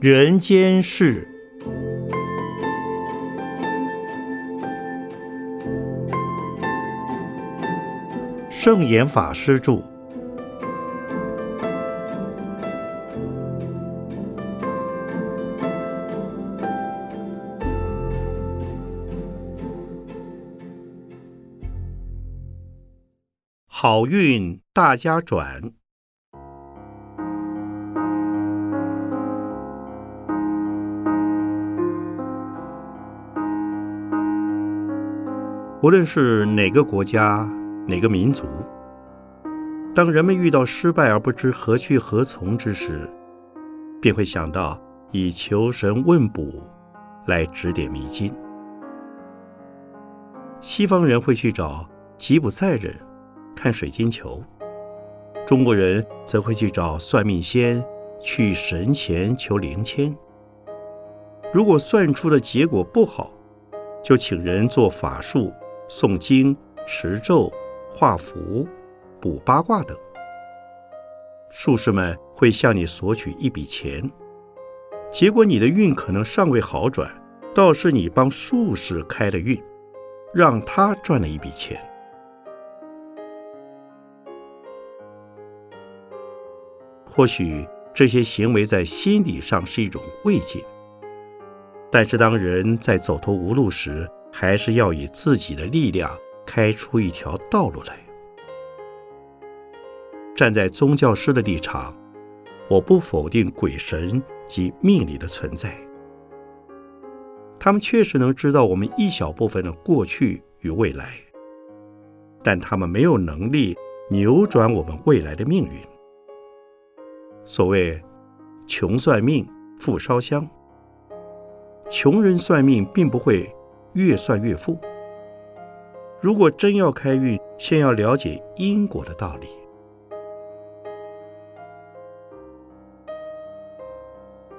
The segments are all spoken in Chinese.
人间事。圣严法师著。好运大家转。无论是哪个国家、哪个民族，当人们遇到失败而不知何去何从之时，便会想到以求神问卜来指点迷津。西方人会去找吉普赛人看水晶球，中国人则会去找算命仙去神前求灵签。如果算出的结果不好，就请人做法术。诵经、持咒、画符、卜八卦等，术士们会向你索取一笔钱。结果你的运可能尚未好转，倒是你帮术士开了运，让他赚了一笔钱。或许这些行为在心理上是一种慰藉，但是当人在走投无路时，还是要以自己的力量开出一条道路来。站在宗教师的立场，我不否定鬼神及命理的存在，他们确实能知道我们一小部分的过去与未来，但他们没有能力扭转我们未来的命运。所谓“穷算命，富烧香”，穷人算命并不会。越算越富。如果真要开运，先要了解因果的道理。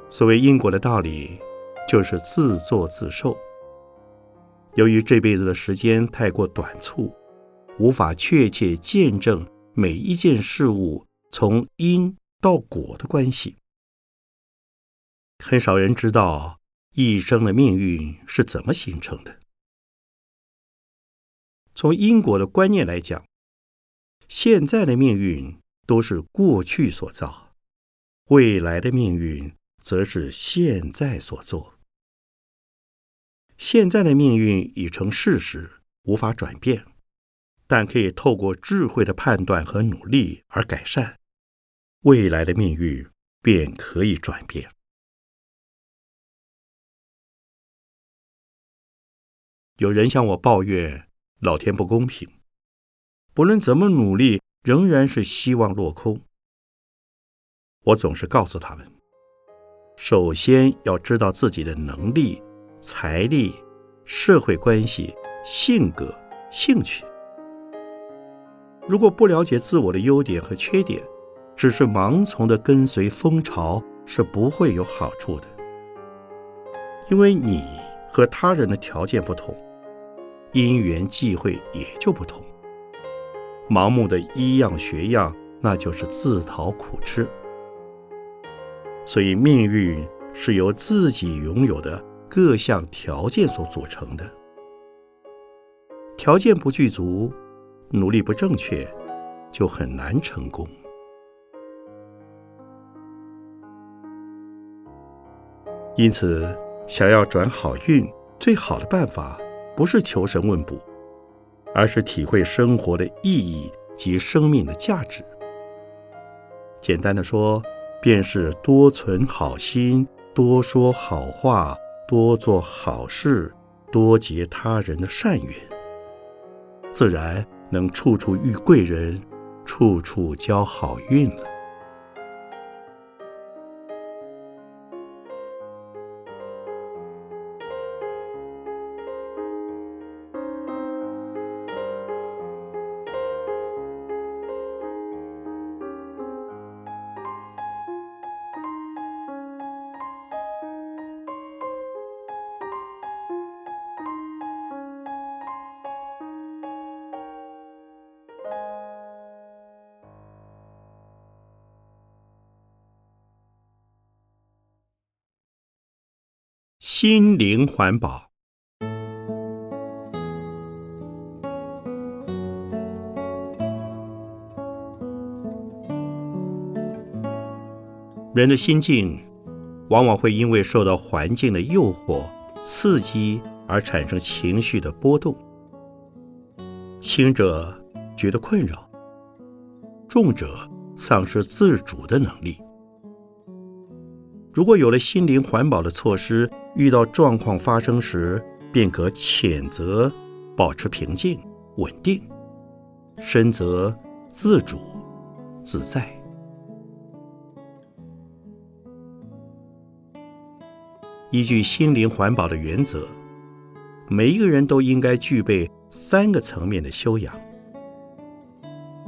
所谓因果的道理，就是自作自受。由于这辈子的时间太过短促，无法确切见证每一件事物从因到果的关系，很少人知道。一生的命运是怎么形成的？从因果的观念来讲，现在的命运都是过去所造，未来的命运则是现在所做。现在的命运已成事实，无法转变，但可以透过智慧的判断和努力而改善，未来的命运便可以转变。有人向我抱怨老天不公平，不论怎么努力，仍然是希望落空。我总是告诉他们：首先要知道自己的能力、财力、社会关系、性格、兴趣。如果不了解自我的优点和缺点，只是盲从的跟随风潮，是不会有好处的。因为你和他人的条件不同。因缘际会也就不同，盲目的一样学样，那就是自讨苦吃。所以命运是由自己拥有的各项条件所组成的，条件不具足，努力不正确，就很难成功。因此，想要转好运，最好的办法。不是求神问卜，而是体会生活的意义及生命的价值。简单的说，便是多存好心，多说好话，多做好事，多结他人的善缘，自然能处处遇贵人，处处交好运了。心灵环保。人的心境往往会因为受到环境的诱惑、刺激而产生情绪的波动，轻者觉得困扰，重者丧失自主的能力。如果有了心灵环保的措施，遇到状况发生时，便可谴责，保持平静、稳定，深则自主、自在。依据心灵环保的原则，每一个人都应该具备三个层面的修养，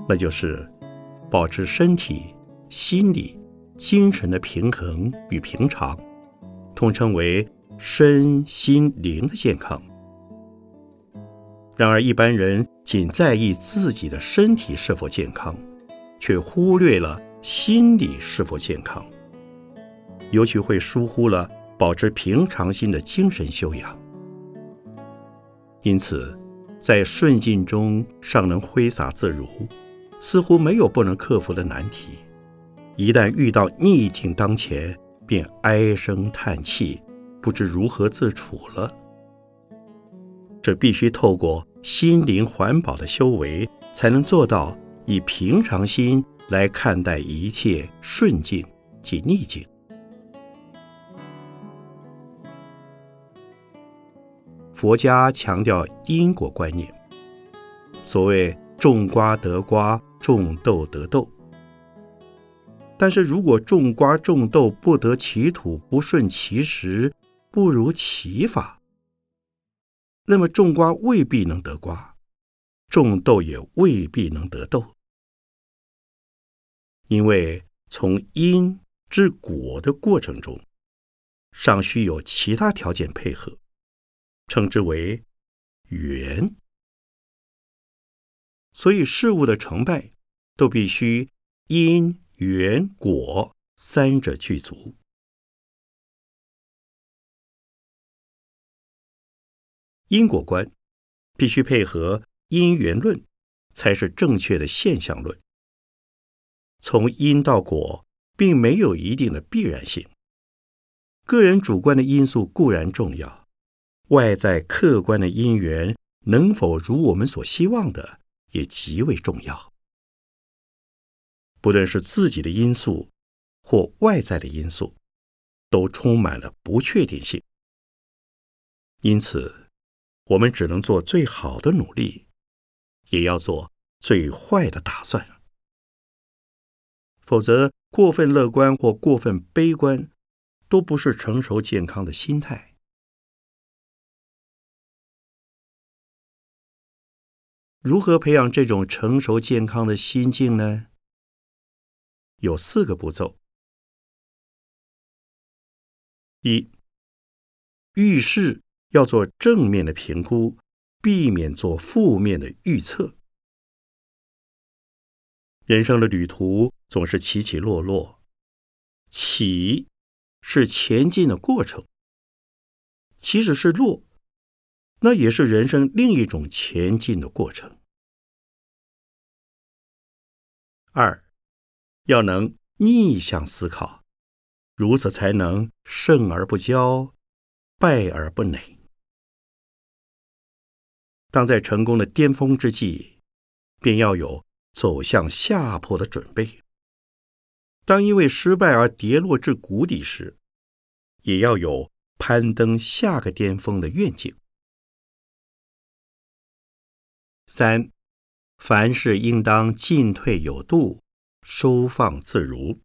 那就是保持身体、心理。精神的平衡与平常，统称为身心灵的健康。然而，一般人仅在意自己的身体是否健康，却忽略了心理是否健康，尤其会疏忽了保持平常心的精神修养。因此，在顺境中尚能挥洒自如，似乎没有不能克服的难题。一旦遇到逆境当前，便唉声叹气，不知如何自处了。这必须透过心灵环保的修为，才能做到以平常心来看待一切顺境及逆境。佛家强调因果观念，所谓种瓜得瓜，种豆得豆。但是如果种瓜种豆不得其土，不顺其时，不如其法，那么种瓜未必能得瓜，种豆也未必能得豆，因为从因至果的过程中，尚需有其他条件配合，称之为缘。所以事物的成败都必须因。缘果三者具足，因果观必须配合因缘论，才是正确的现象论。从因到果，并没有一定的必然性。个人主观的因素固然重要，外在客观的因缘能否如我们所希望的，也极为重要。不论是自己的因素或外在的因素，都充满了不确定性。因此，我们只能做最好的努力，也要做最坏的打算。否则，过分乐观或过分悲观，都不是成熟健康的心态。如何培养这种成熟健康的心境呢？有四个步骤：一、遇事要做正面的评估，避免做负面的预测。人生的旅途总是起起落落，起是前进的过程，即使是落，那也是人生另一种前进的过程。二。要能逆向思考，如此才能胜而不骄，败而不馁。当在成功的巅峰之际，便要有走向下坡的准备；当因为失败而跌落至谷底时，也要有攀登下个巅峰的愿景。三，凡事应当进退有度。收放自如。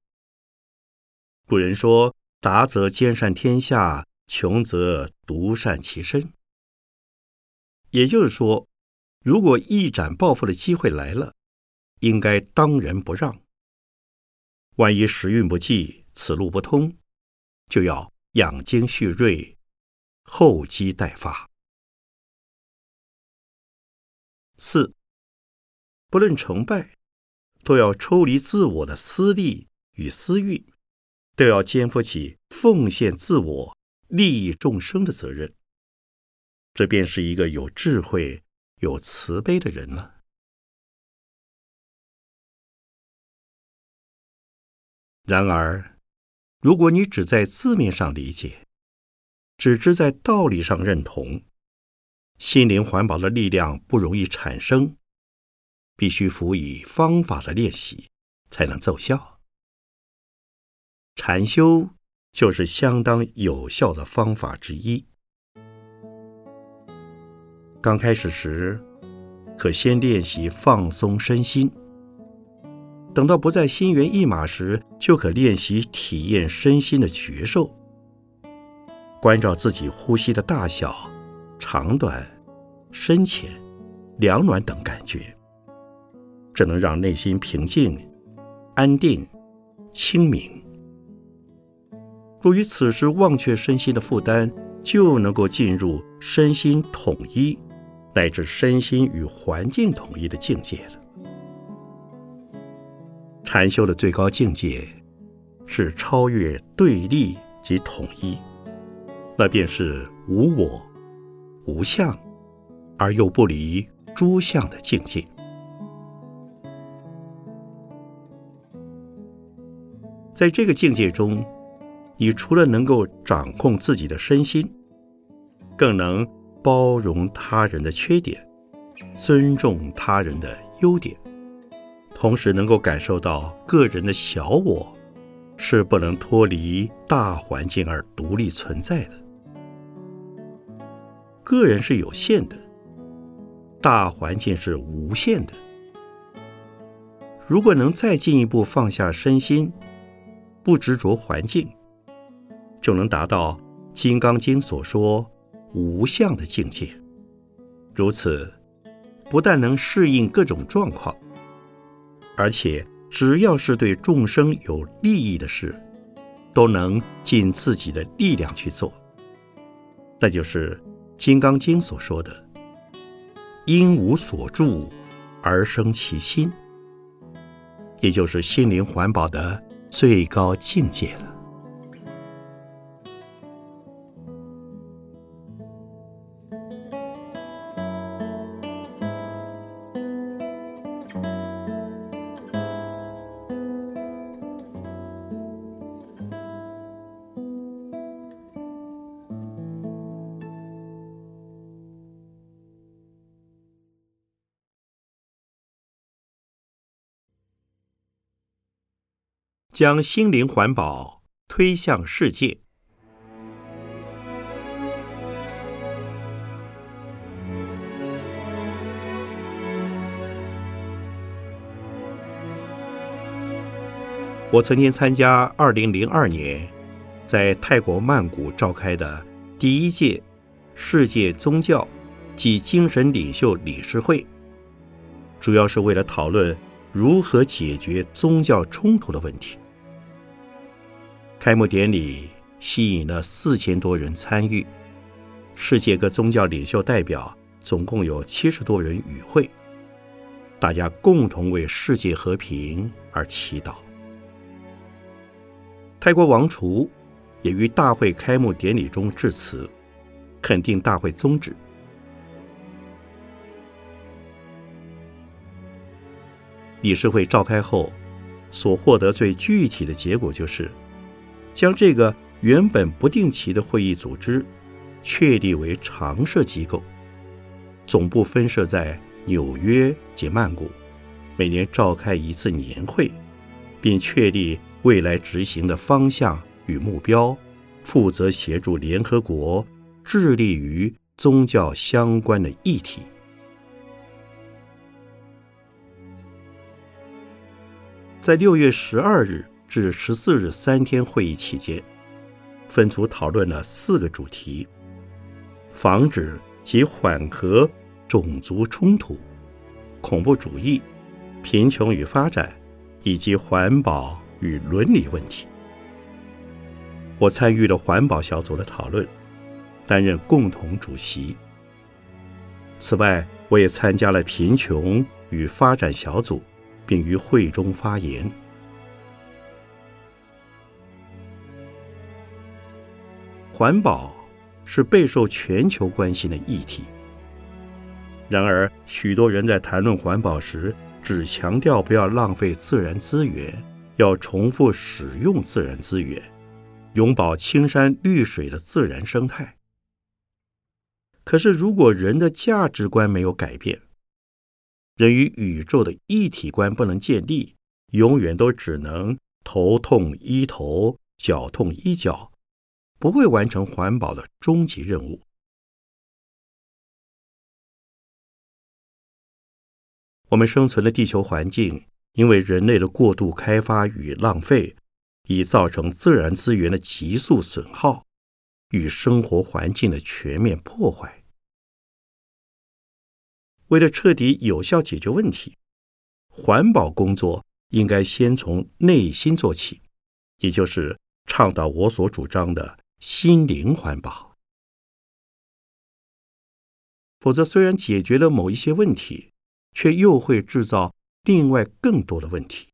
古人说：“达则兼善天下，穷则独善其身。”也就是说，如果一展抱负的机会来了，应该当仁不让。万一时运不济，此路不通，就要养精蓄锐，厚积待发。四，不论成败。都要抽离自我的私利与私欲，都要肩负起奉献自我、利益众生的责任。这便是一个有智慧、有慈悲的人了。然而，如果你只在字面上理解，只知在道理上认同，心灵环保的力量不容易产生，必须辅以方法的练习，才能奏效。禅修就是相当有效的方法之一。刚开始时，可先练习放松身心。等到不再心猿意马时，就可练习体验身心的觉受，关照自己呼吸的大小、长短、深浅、凉暖等感觉。只能让内心平静、安定、清明。若于此时忘却身心的负担，就能够进入身心统一，乃至身心与环境统一的境界了。禅修的最高境界是超越对立及统一，那便是无我、无相，而又不离诸相的境界。在这个境界中，你除了能够掌控自己的身心，更能包容他人的缺点，尊重他人的优点。同时能够感受到个人的小我是不能脱离大环境而独立存在的，个人是有限的，大环境是无限的。如果能再进一步放下身心，不执着环境，就能达到《金刚经》所说无相的境界。如此，不但能适应各种状况。而且，只要是对众生有利益的事，都能尽自己的力量去做。那就是《金刚经》所说的“因无所住而生其心”，也就是心灵环保的最高境界了。将心灵环保推向世界。我曾经参加二零零二年在泰国曼谷召开的第一届世界宗教及精神领袖理事会，主要是为了讨论如何解决宗教冲突的问题。开幕典礼吸引了四千多人参与，世界各宗教领袖代表总共有七十多人与会，大家共同为世界和平而祈祷。泰国王储也于大会开幕典礼中致辞，肯定大会宗旨。理事会召开后，所获得最具体的结果就是。将这个原本不定期的会议组织确立为常设机构，总部分设在纽约及曼谷，每年召开一次年会，并确立未来执行的方向与目标，负责协助联合国致力于宗教相关的议题。在六月十二日。至十四日三天会议期间，分组讨论了四个主题：防止及缓和种族冲突、恐怖主义、贫穷与发展，以及环保与伦理问题。我参与了环保小组的讨论，担任共同主席。此外，我也参加了贫穷与发展小组，并于会中发言。环保是备受全球关心的议题。然而，许多人在谈论环保时，只强调不要浪费自然资源，要重复使用自然资源，永保青山绿水的自然生态。可是，如果人的价值观没有改变，人与宇宙的一体观不能建立，永远都只能头痛医头，脚痛医脚，不会完成环保的终极任务。我们生存的地球环境，因为人类的过度开发与浪费，已造成自然资源的急速损耗与生活环境的全面破坏。为了彻底有效解决问题，环保工作应该先从内心做起，也就是倡导我所主张的心灵环保。否则，虽然解决了某一些问题，却又会制造另外更多的问题。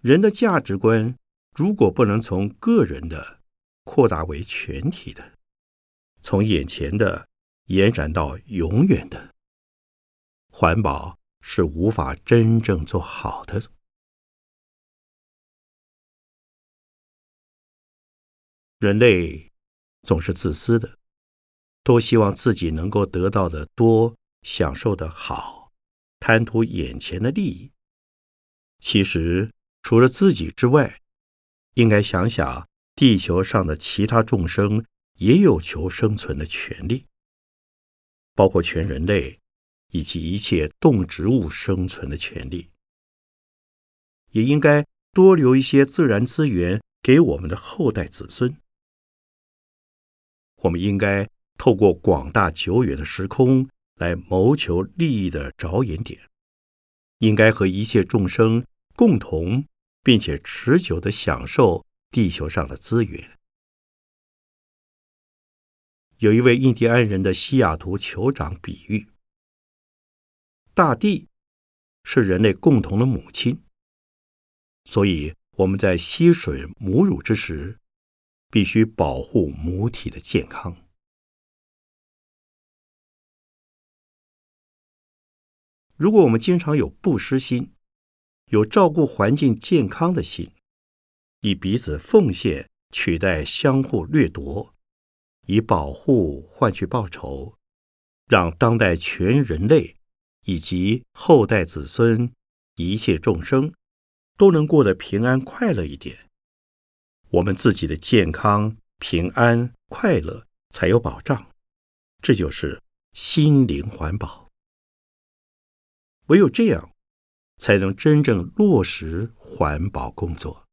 人的价值观如果不能从个人的扩大为全体的，从眼前的延展到永远的，环保是无法真正做好的。人类总是自私的，都希望自己能够得到的多。享受的好，贪图眼前的利益。其实，除了自己之外，应该想想地球上的其他众生也有求生存的权利，包括全人类以及一切动植物生存的权利。也应该多留一些自然资源给我们的后代子孙。我们应该透过广大久远的时空。来谋求利益的着眼点，应该和一切众生共同并且持久的享受地球上的资源。有一位印第安人的西雅图酋长比喻：大地是人类共同的母亲，所以我们在吸吮母乳之时，必须保护母体的健康。如果我们经常有布施心，有照顾环境健康的心，以彼此奉献取代相互掠夺，以保护换取报酬，让当代全人类以及后代子孙一切众生都能过得平安快乐一点，我们自己的健康、平安、快乐才有保障。这就是心灵环保。唯有这样，才能真正落实环保工作。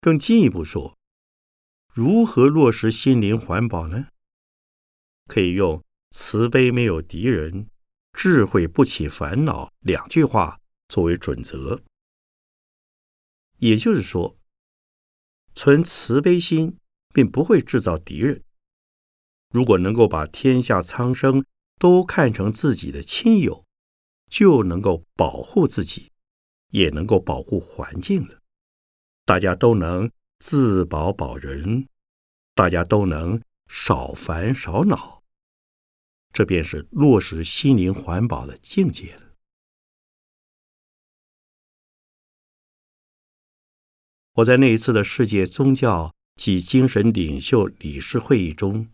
更进一步说，如何落实心灵环保呢？可以用“慈悲没有敌人，智慧不起烦恼”两句话作为准则。也就是说，存慈悲心，并不会制造敌人。如果能够把天下苍生都看成自己的亲友，就能够保护自己，也能够保护环境了。大家都能自保保人，大家都能少烦少恼，这便是落实心灵环保的境界了。我在那一次的世界宗教及精神领袖理事会议中。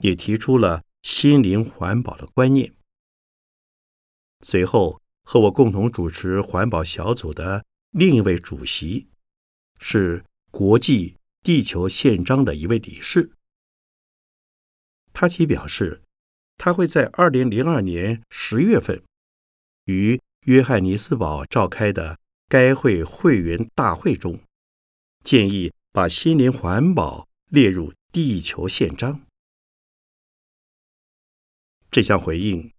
也提出了心灵环保的观念。随后，和我共同主持环保小组的另一位主席是国际地球宪章的一位理事。他即表示，他会在二零零二年十月份于约翰尼斯堡召开的该会会员大会中，建议把心灵环保列入地球宪章。这项回应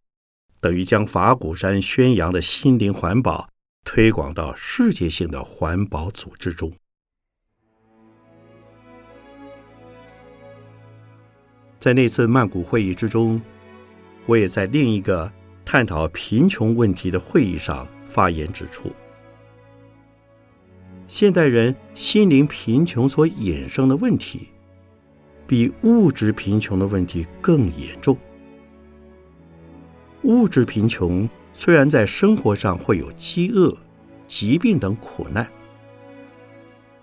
等于将法鼓山宣扬的心灵环保推广到世界性的环保组织中。在那次曼谷会议之中，我也在另一个探讨贫穷问题的会议上发言指出，现代人心灵贫穷所衍生的问题，比物质贫穷的问题更严重。物质贫穷虽然在生活上会有饥饿、疾病等苦难，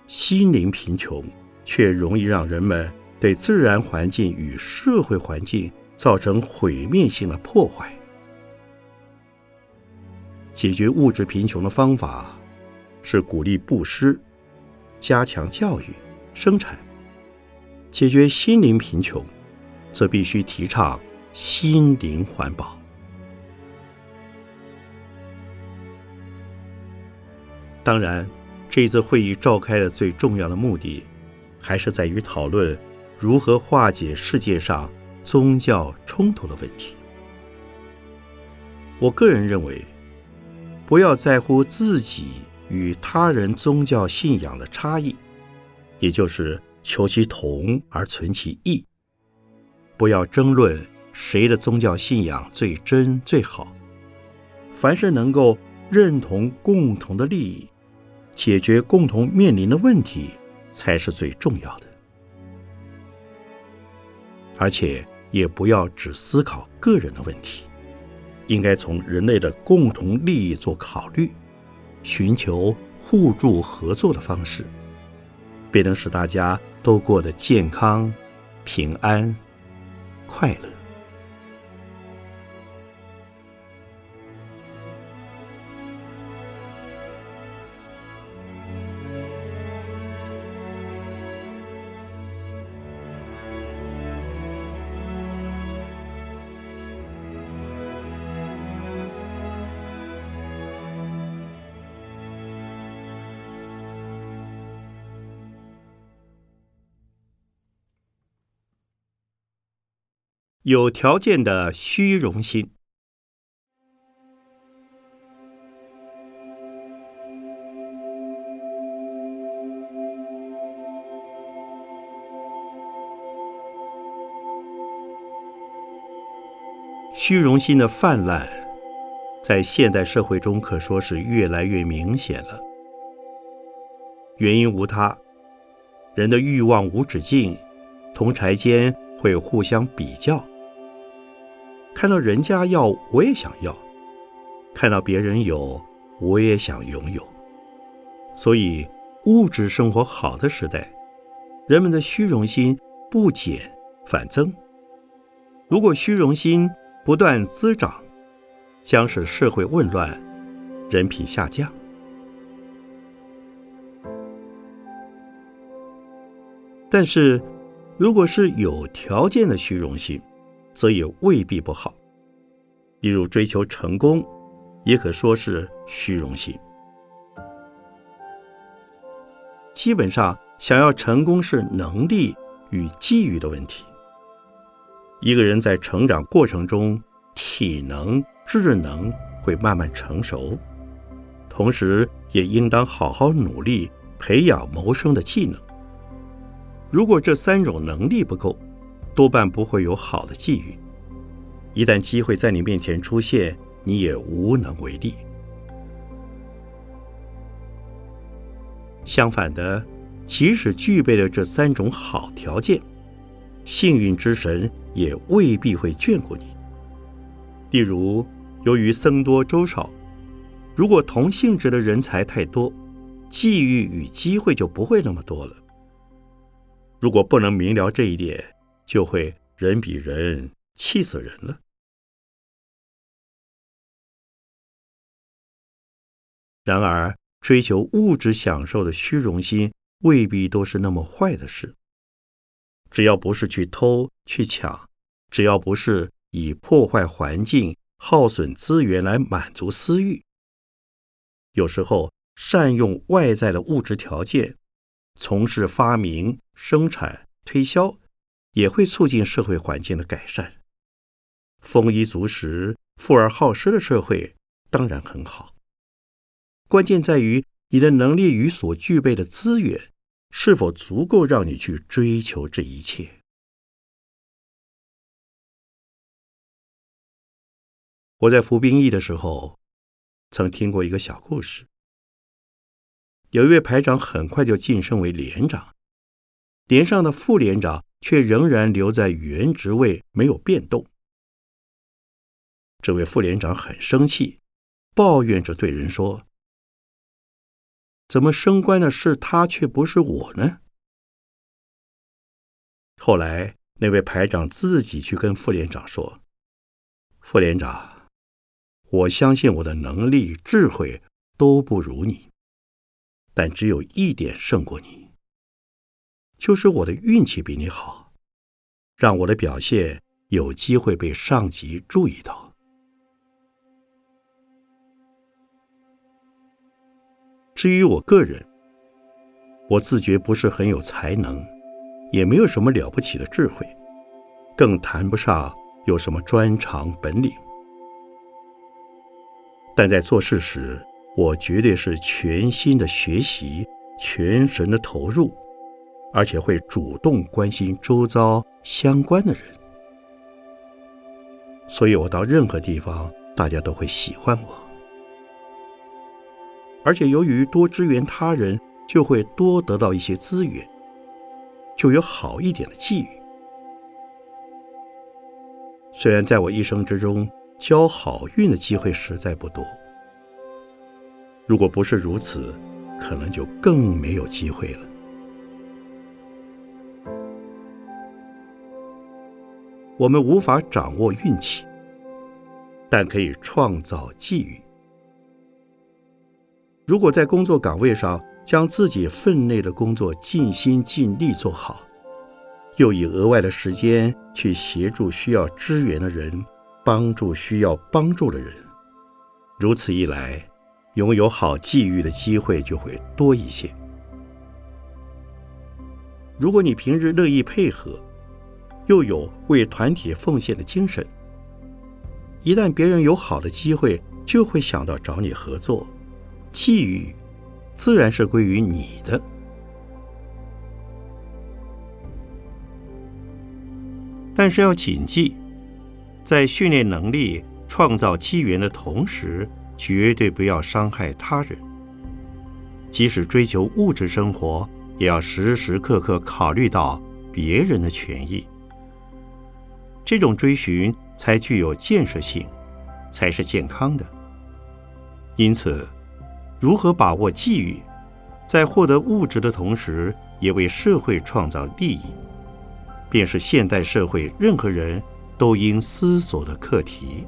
心灵贫穷却容易让人们对自然环境与社会环境造成毁灭性的破坏。解决物质贫穷的方法是鼓励布施、加强教育、生产；解决心灵贫穷，则必须提倡心灵环保。当然，这次会议召开的最重要的目的，还是在于讨论如何化解世界上宗教冲突的问题。我个人认为，不要在乎自己与他人宗教信仰的差异，也就是求其同而存其异。不要争论谁的宗教信仰最真最好，凡是能够认同共同的利益。解决共同面临的问题才是最重要的，而且也不要只思考个人的问题，应该从人类的共同利益做考虑，寻求互助合作的方式，便能使大家都过得健康、平安、快乐。有条件的虚荣心。虚荣心的泛滥，在现代社会中可说是越来越明显了。原因无他，人的欲望无止境，同柴间会互相比较。看到人家要，我也想要；看到别人有，我也想拥有。所以，物质生活好的时代，人们的虚荣心不减反增。如果虚荣心不断滋长，将使社会混乱，人品下降。但是，如果是有条件的虚荣心，则也未必不好，例如追求成功，也可说是虚荣心。基本上，想要成功是能力与机遇的问题。一个人在成长过程中，体能、智能会慢慢成熟，同时也应当好好努力培养谋生的技能。如果这三种能力不够，多半不会有好的际遇。一旦机会在你面前出现，你也无能为力。相反的，即使具备了这三种好条件，幸运之神也未必会眷顾你。例如，由于僧多粥少，如果同性质的人才太多，际遇与机会就不会那么多了。如果不能明了这一点，就会人比人气死人了。然而，追求物质享受的虚荣心未必都是那么坏的事。只要不是去偷去抢，只要不是以破坏环境、耗损资源来满足私欲，有时候善用外在的物质条件，从事发明、生产、推销。也会促进社会环境的改善。丰衣足食、富而好施的社会当然很好。关键在于你的能力与所具备的资源是否足够让你去追求这一切。我在服兵役的时候，曾听过一个小故事。有一位排长很快就晋升为连长，连上的副连长却仍然留在原职位，没有变动。这位副连长很生气，抱怨着对人说：“怎么升官的是他，却不是我呢？”后来，那位排长自己去跟副连长说：“副连长，我相信我的能力、智慧都不如你，但只有一点胜过你，就是我的运气比你好，让我的表现有机会被上级注意到。至于我个人，我自觉不是很有才能。”也没有什么了不起的智慧，更谈不上有什么专长本领。但在做事时，我绝对是全心的学习，全神的投入，而且会主动关心周遭相关的人。所以我到任何地方，大家都会喜欢我。而且由于多支援他人，就会多得到一些资源。就有好一点的际遇。虽然在我一生之中交好运的机会实在不多，如果不是如此，可能就更没有机会了。我们无法掌握运气，但可以创造际遇。如果在工作岗位上，将自己分内的工作尽心尽力做好，又以额外的时间去协助需要支援的人，帮助需要帮助的人。如此一来，拥有好际遇的机会就会多一些。如果你平日乐意配合，又有为团体奉献的精神，一旦别人有好的机会，就会想到找你合作，际遇。自然是归于你的，但是要谨记，在训练能力、创造机缘的同时，绝对不要伤害他人。即使追求物质生活，也要时时刻刻考虑到别人的权益。这种追寻才具有建设性，才是健康的。因此。如何把握机遇，在获得物质的同时，也为社会创造利益，便是现代社会任何人都应思索的课题。